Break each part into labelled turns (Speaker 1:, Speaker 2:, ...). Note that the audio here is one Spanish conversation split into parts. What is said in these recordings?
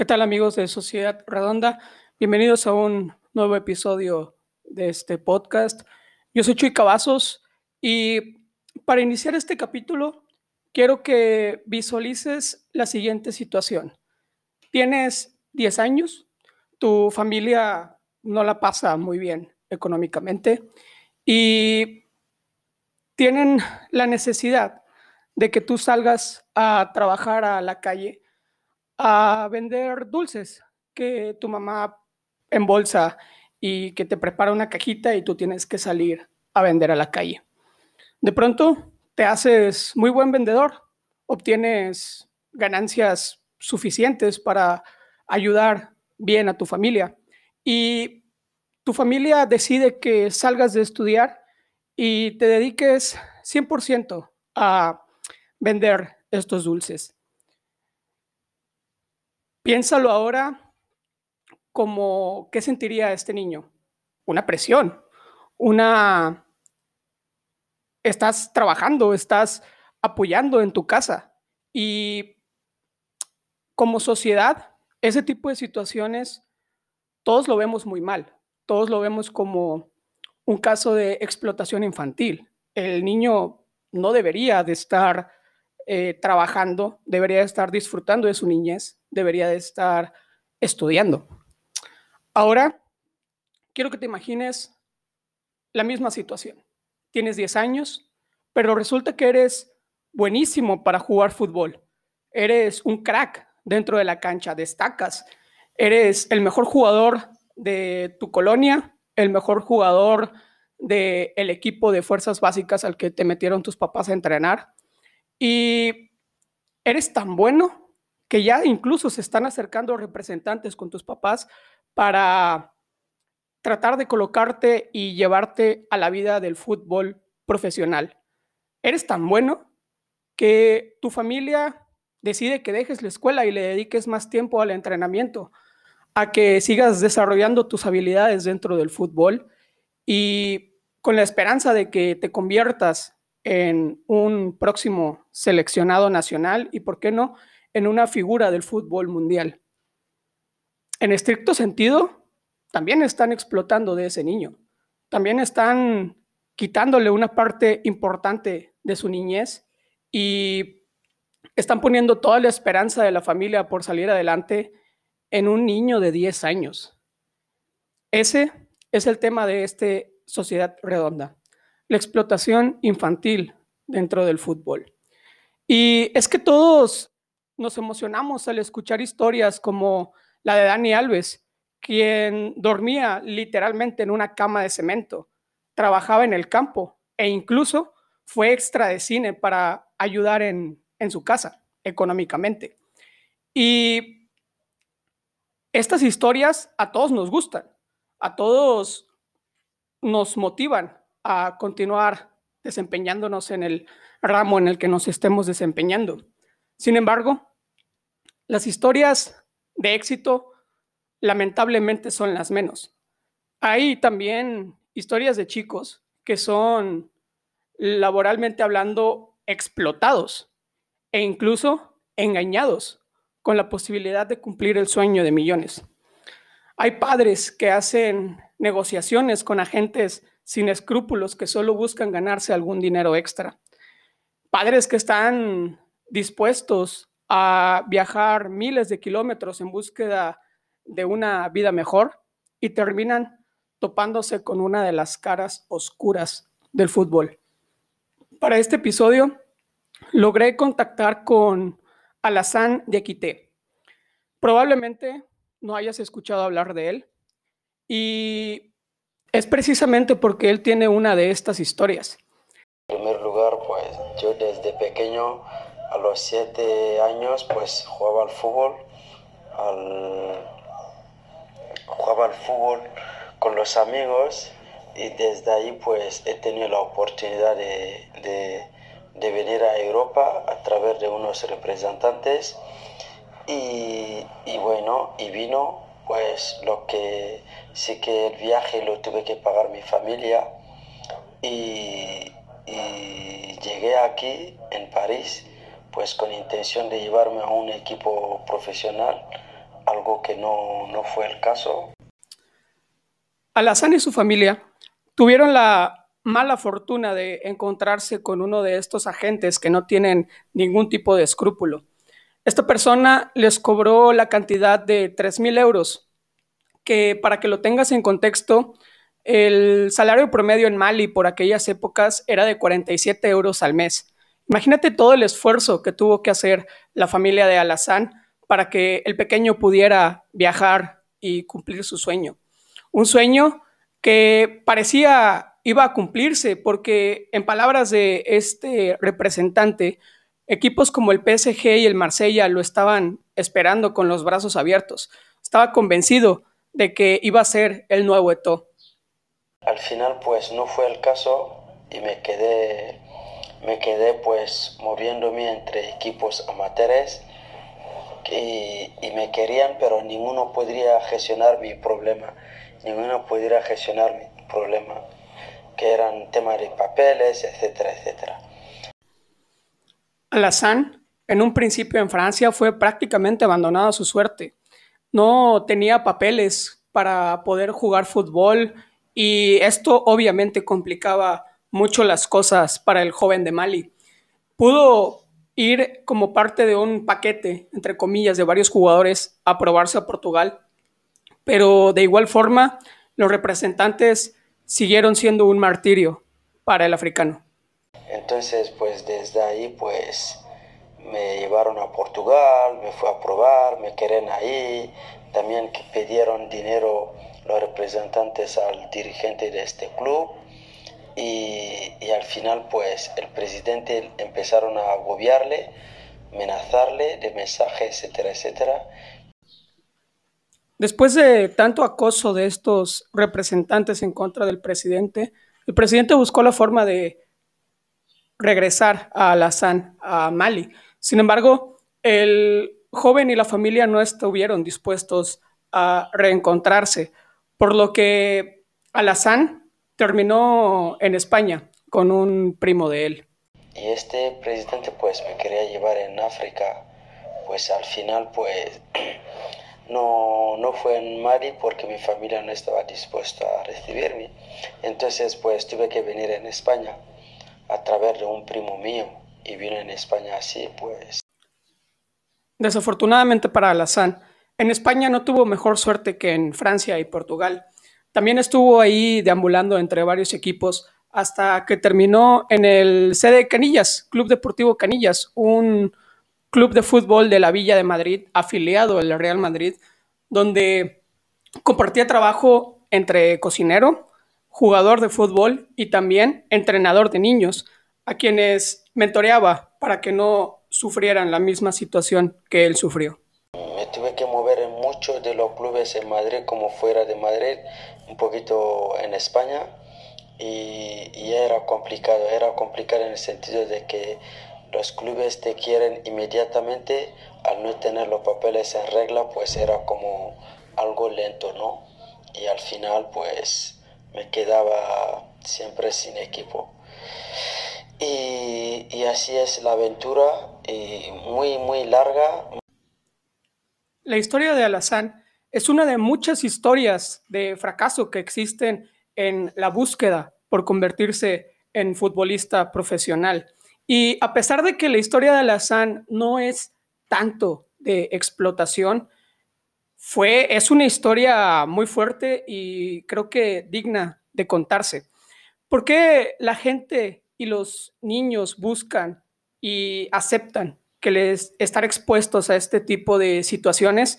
Speaker 1: ¿Qué tal amigos de Sociedad Redonda? Bienvenidos a un nuevo episodio de este podcast. Yo soy Chuy Cavazos y para iniciar este capítulo quiero que visualices la siguiente situación. Tienes 10 años, tu familia no la pasa muy bien económicamente y tienen la necesidad de que tú salgas a trabajar a la calle a vender dulces que tu mamá embolsa y que te prepara una cajita y tú tienes que salir a vender a la calle. De pronto te haces muy buen vendedor, obtienes ganancias suficientes para ayudar bien a tu familia y tu familia decide que salgas de estudiar y te dediques 100% a vender estos dulces. Piénsalo ahora como qué sentiría este niño. Una presión, una... Estás trabajando, estás apoyando en tu casa y como sociedad, ese tipo de situaciones, todos lo vemos muy mal, todos lo vemos como un caso de explotación infantil. El niño no debería de estar eh, trabajando, debería de estar disfrutando de su niñez, debería de estar estudiando. Ahora, quiero que te imagines la misma situación. Tienes 10 años, pero resulta que eres buenísimo para jugar fútbol. Eres un crack dentro de la cancha, destacas. Eres el mejor jugador de tu colonia, el mejor jugador del equipo de fuerzas básicas al que te metieron tus papás a entrenar. Y eres tan bueno que ya incluso se están acercando representantes con tus papás para tratar de colocarte y llevarte a la vida del fútbol profesional. Eres tan bueno que tu familia decide que dejes la escuela y le dediques más tiempo al entrenamiento, a que sigas desarrollando tus habilidades dentro del fútbol y con la esperanza de que te conviertas en un próximo seleccionado nacional y, ¿por qué no?, en una figura del fútbol mundial. En estricto sentido, también están explotando de ese niño, también están quitándole una parte importante de su niñez y están poniendo toda la esperanza de la familia por salir adelante en un niño de 10 años. Ese es el tema de esta sociedad redonda, la explotación infantil dentro del fútbol. Y es que todos nos emocionamos al escuchar historias como la de Dani Alves, quien dormía literalmente en una cama de cemento, trabajaba en el campo e incluso fue extra de cine para ayudar en, en su casa económicamente. Y estas historias a todos nos gustan, a todos nos motivan a continuar desempeñándonos en el ramo en el que nos estemos desempeñando. Sin embargo, las historias de éxito lamentablemente son las menos. Hay también historias de chicos que son laboralmente hablando explotados e incluso engañados con la posibilidad de cumplir el sueño de millones. Hay padres que hacen negociaciones con agentes sin escrúpulos que solo buscan ganarse algún dinero extra. Padres que están dispuestos a viajar miles de kilómetros en búsqueda de una vida mejor y terminan topándose con una de las caras oscuras del fútbol. Para este episodio logré contactar con Alazán de Aquité. Probablemente no hayas escuchado hablar de él y es precisamente porque él tiene una de estas historias.
Speaker 2: En primer lugar, pues yo desde pequeño a los siete años pues jugaba al fútbol, jugaba al fútbol con los amigos y desde ahí pues he tenido la oportunidad de, de, venir a Europa a través de unos representantes y, y, bueno, y vino pues lo que sí que el viaje lo tuve que pagar mi familia y, llegué aquí en París pues con intención de llevarme a un equipo profesional algo que no, no fue el caso.
Speaker 1: Alazán y su familia tuvieron la mala fortuna de encontrarse con uno de estos agentes que no tienen ningún tipo de escrúpulo. Esta persona les cobró la cantidad de 3 mil euros, que para que lo tengas en contexto, el salario promedio en Mali por aquellas épocas era de 47 euros al mes. Imagínate todo el esfuerzo que tuvo que hacer la familia de Alazán para que el pequeño pudiera viajar y cumplir su sueño. Un sueño que parecía iba a cumplirse porque en palabras de este representante, equipos como el PSG y el Marsella lo estaban esperando con los brazos abiertos. Estaba convencido de que iba a ser el nuevo Eto.
Speaker 2: Al final pues no fue el caso y me quedé me quedé pues moviéndome entre equipos amateurs y, me querían pero ninguno podría gestionar mi problema ninguno pudiera gestionar mi problema, que eran temas de papeles, etcétera, etcétera.
Speaker 1: Alassane, en un principio en Francia, fue prácticamente abandonado a su suerte. No tenía papeles para poder jugar fútbol y esto obviamente complicaba mucho las cosas para el joven de Mali. Pudo ir como parte de un paquete, entre comillas, de varios jugadores a probarse a Portugal pero de igual forma los representantes siguieron siendo un martirio para el africano.
Speaker 2: Entonces, pues desde ahí, pues me llevaron a Portugal, me fue a probar, me querían ahí, también pidieron dinero los representantes al dirigente de este club. Y, y al final pues el presidente empezaron a agobiarle, amenazarle de mensajes, etcétera, etcétera.
Speaker 1: Después de tanto acoso de estos representantes en contra del presidente, el presidente buscó la forma de regresar a Alassane, a Mali. Sin embargo, el joven y la familia no estuvieron dispuestos a reencontrarse, por lo que Alassane terminó en España con un primo de él.
Speaker 2: Y este presidente pues me quería llevar en África, pues al final pues no, no fue en Mali porque mi familia no estaba dispuesta a recibirme. Entonces pues tuve que venir en España a través de un primo mío y vine en España así pues.
Speaker 1: Desafortunadamente para Alassane, en España no tuvo mejor suerte que en Francia y Portugal. También estuvo ahí deambulando entre varios equipos hasta que terminó en el CD Canillas, Club Deportivo Canillas, un club de fútbol de la Villa de Madrid, afiliado al Real Madrid, donde compartía trabajo entre cocinero, jugador de fútbol y también entrenador de niños, a quienes mentoreaba para que no sufrieran la misma situación que él sufrió.
Speaker 2: Me tuve que mover en muchos de los clubes en Madrid como fuera de Madrid, un poquito en España, y, y era complicado, era complicado en el sentido de que los clubes te quieren inmediatamente, al no tener los papeles en regla, pues era como algo lento, ¿no? Y al final, pues me quedaba siempre sin equipo. Y, y así es la aventura, y muy, muy larga.
Speaker 1: La historia de Alazán es una de muchas historias de fracaso que existen en la búsqueda por convertirse en futbolista profesional. Y a pesar de que la historia de Alazán no es tanto de explotación, fue, es una historia muy fuerte y creo que digna de contarse. ¿Por qué la gente y los niños buscan y aceptan que les estar expuestos a este tipo de situaciones?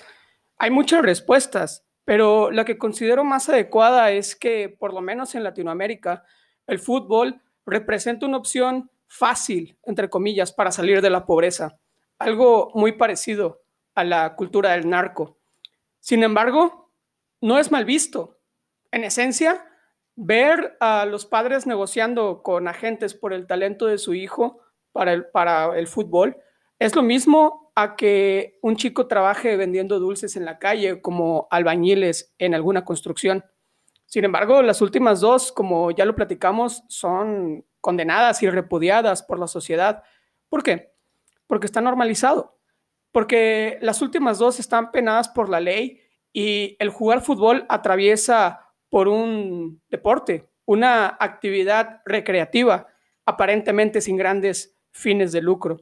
Speaker 1: Hay muchas respuestas, pero la que considero más adecuada es que, por lo menos en Latinoamérica, el fútbol representa una opción fácil, entre comillas, para salir de la pobreza, algo muy parecido a la cultura del narco. Sin embargo, no es mal visto. En esencia, ver a los padres negociando con agentes por el talento de su hijo para el, para el fútbol es lo mismo a que un chico trabaje vendiendo dulces en la calle como albañiles en alguna construcción. Sin embargo, las últimas dos, como ya lo platicamos, son condenadas y repudiadas por la sociedad. ¿Por qué? Porque está normalizado. Porque las últimas dos están penadas por la ley y el jugar fútbol atraviesa por un deporte, una actividad recreativa, aparentemente sin grandes fines de lucro.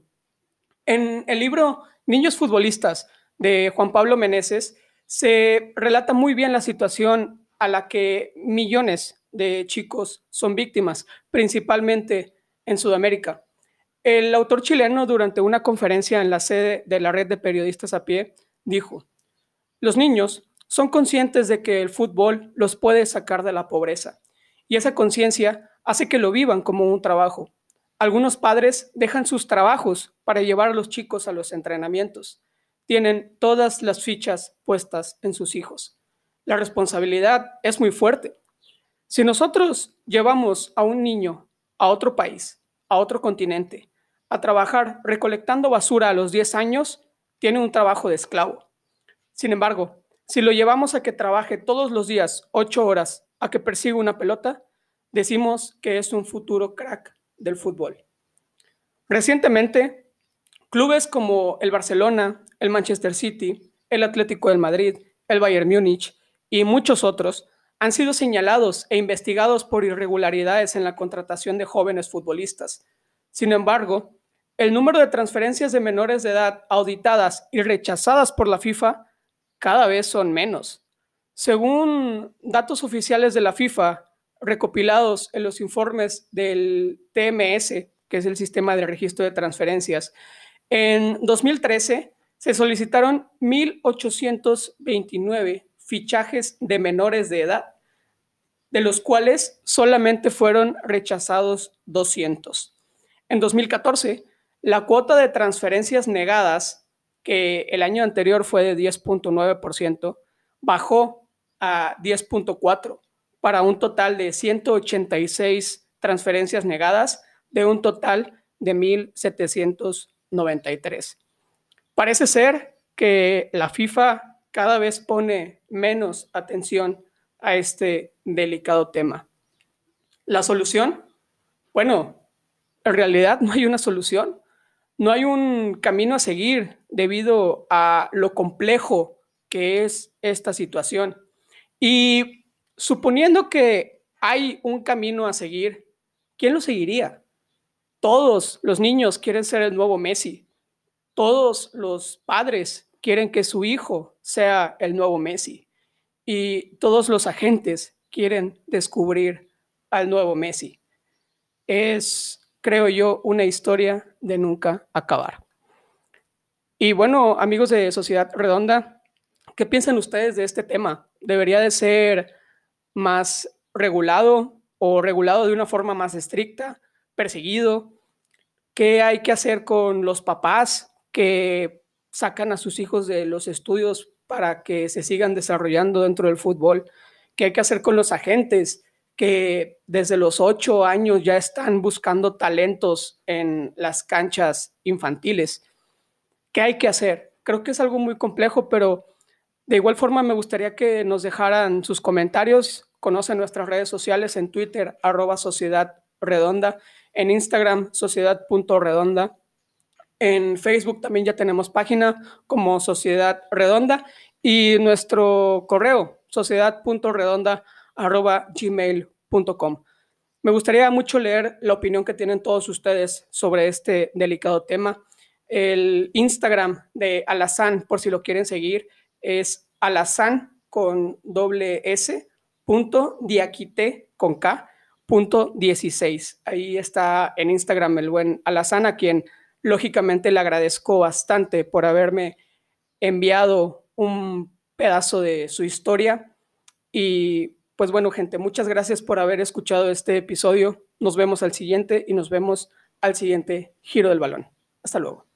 Speaker 1: En el libro Niños Futbolistas de Juan Pablo Meneses se relata muy bien la situación a la que millones de chicos son víctimas, principalmente en Sudamérica. El autor chileno, durante una conferencia en la sede de la red de periodistas a pie, dijo, los niños son conscientes de que el fútbol los puede sacar de la pobreza y esa conciencia hace que lo vivan como un trabajo. Algunos padres dejan sus trabajos para llevar a los chicos a los entrenamientos. Tienen todas las fichas puestas en sus hijos. La responsabilidad es muy fuerte. Si nosotros llevamos a un niño a otro país, a otro continente, a trabajar recolectando basura a los 10 años, tiene un trabajo de esclavo. Sin embargo, si lo llevamos a que trabaje todos los días 8 horas, a que persiga una pelota, decimos que es un futuro crack del fútbol. Recientemente, clubes como el Barcelona, el Manchester City, el Atlético del Madrid, el Bayern Múnich y muchos otros han sido señalados e investigados por irregularidades en la contratación de jóvenes futbolistas. Sin embargo, el número de transferencias de menores de edad auditadas y rechazadas por la FIFA cada vez son menos. Según datos oficiales de la FIFA, recopilados en los informes del TMS, que es el sistema de registro de transferencias, en 2013 se solicitaron 1.829 fichajes de menores de edad, de los cuales solamente fueron rechazados 200. En 2014, la cuota de transferencias negadas que el año anterior fue de 10.9%, bajó a 10.4% para un total de 186 transferencias negadas de un total de 1.793. Parece ser que la FIFA cada vez pone menos atención a este delicado tema. ¿La solución? Bueno, en realidad no hay una solución no hay un camino a seguir debido a lo complejo que es esta situación. Y suponiendo que hay un camino a seguir, ¿quién lo seguiría? Todos los niños quieren ser el nuevo Messi. Todos los padres quieren que su hijo sea el nuevo Messi. Y todos los agentes quieren descubrir al nuevo Messi. Es creo yo, una historia de nunca acabar. Y bueno, amigos de Sociedad Redonda, ¿qué piensan ustedes de este tema? ¿Debería de ser más regulado o regulado de una forma más estricta, perseguido? ¿Qué hay que hacer con los papás que sacan a sus hijos de los estudios para que se sigan desarrollando dentro del fútbol? ¿Qué hay que hacer con los agentes que desde los ocho años ya están buscando talentos en las canchas infantiles. ¿Qué hay que hacer? Creo que es algo muy complejo, pero de igual forma me gustaría que nos dejaran sus comentarios. Conocen nuestras redes sociales en Twitter, arroba Sociedad Redonda, en Instagram, sociedad.redonda. En Facebook también ya tenemos página como Sociedad Redonda y nuestro correo, sociedad.redonda arroba gmail.com. Me gustaría mucho leer la opinión que tienen todos ustedes sobre este delicado tema. El Instagram de Alazán, por si lo quieren seguir, es alazán con doble S punto diaquite con K punto 16. Ahí está en Instagram el buen Alazán, a quien lógicamente le agradezco bastante por haberme enviado un pedazo de su historia y pues bueno, gente, muchas gracias por haber escuchado este episodio. Nos vemos al siguiente y nos vemos al siguiente giro del balón. Hasta luego.